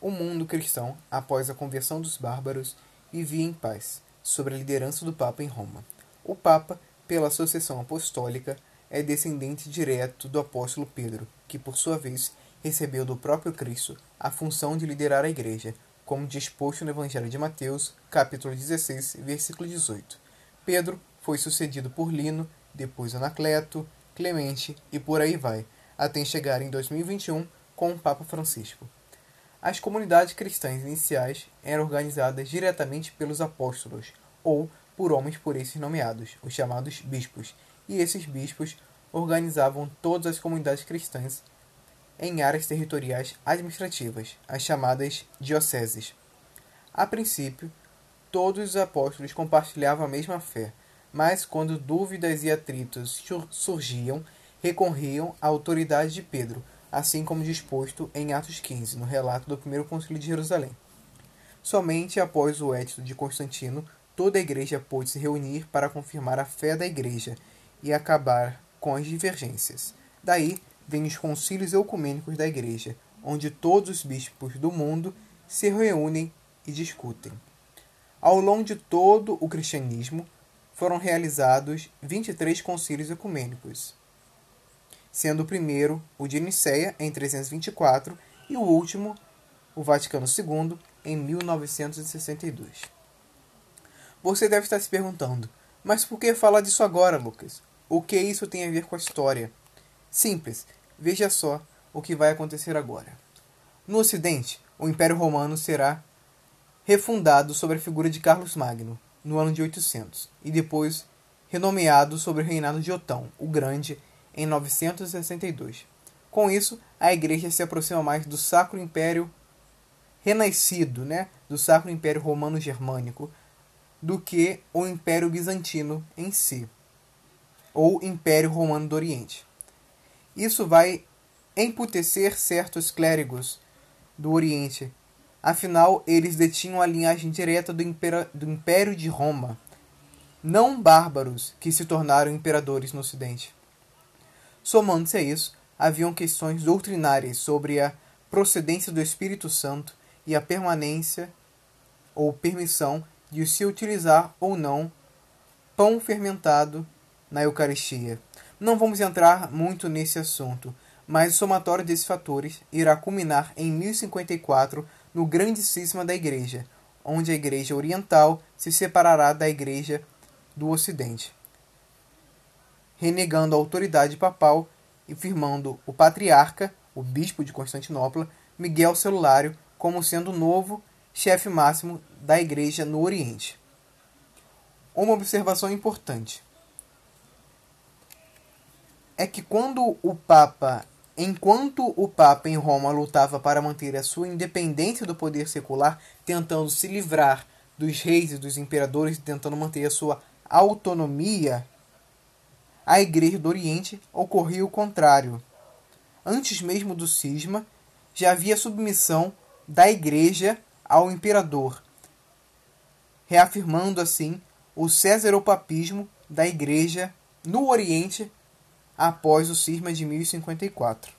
O mundo cristão, após a conversão dos bárbaros, vivia em paz, sob a liderança do Papa em Roma. O Papa, pela sucessão apostólica, é descendente direto do apóstolo Pedro, que, por sua vez, recebeu do próprio Cristo a função de liderar a igreja, como disposto no Evangelho de Mateus, capítulo 16, versículo 18. Pedro foi sucedido por Lino, depois Anacleto, Clemente e por aí vai, até chegar em 2021 com o Papa Francisco. As comunidades cristãs iniciais eram organizadas diretamente pelos apóstolos ou por homens por esses nomeados, os chamados bispos, e esses bispos organizavam todas as comunidades cristãs em áreas territoriais administrativas, as chamadas dioceses. A princípio, todos os apóstolos compartilhavam a mesma fé, mas quando dúvidas e atritos surgiam, recorriam à autoridade de Pedro, assim como disposto em Atos 15, no relato do primeiro concílio de Jerusalém. Somente após o édito de Constantino, toda a igreja pôde se reunir para confirmar a fé da igreja e acabar com as divergências. Daí vêm os concílios ecumênicos da igreja, onde todos os bispos do mundo se reúnem e discutem. Ao longo de todo o cristianismo, foram realizados 23 concílios ecumênicos, sendo o primeiro o de Nicéia em 324 e o último, o Vaticano II, em 1962. Você deve estar se perguntando, mas por que falar disso agora, Lucas? O que isso tem a ver com a história? Simples, veja só o que vai acontecer agora. No Ocidente, o Império Romano será refundado sobre a figura de Carlos Magno, no ano de 800, e depois renomeado sobre o reinado de Otão, o Grande, em 962. Com isso, a igreja se aproxima mais do Sacro Império renascido, né, do Sacro Império Romano-Germânico, do que o Império Bizantino em si, ou Império Romano do Oriente. Isso vai emputecer certos clérigos do Oriente, afinal eles detinham a linhagem direta do, do Império de Roma, não bárbaros que se tornaram imperadores no Ocidente. Somando-se a isso, haviam questões doutrinárias sobre a procedência do Espírito Santo e a permanência ou permissão de se utilizar ou não pão fermentado na Eucaristia. Não vamos entrar muito nesse assunto, mas o somatório desses fatores irá culminar em 1054 no grande cisma da Igreja, onde a Igreja Oriental se separará da Igreja do Ocidente renegando a autoridade papal e firmando o patriarca, o bispo de Constantinopla, Miguel Celulário, como sendo o novo chefe máximo da Igreja no Oriente. Uma observação importante é que quando o Papa, enquanto o Papa em Roma lutava para manter a sua independência do poder secular, tentando se livrar dos reis e dos imperadores, tentando manter a sua autonomia a Igreja do Oriente ocorria o contrário. Antes mesmo do cisma, já havia submissão da Igreja ao imperador, reafirmando assim o césaropapismo da Igreja no Oriente após o cisma de 1054.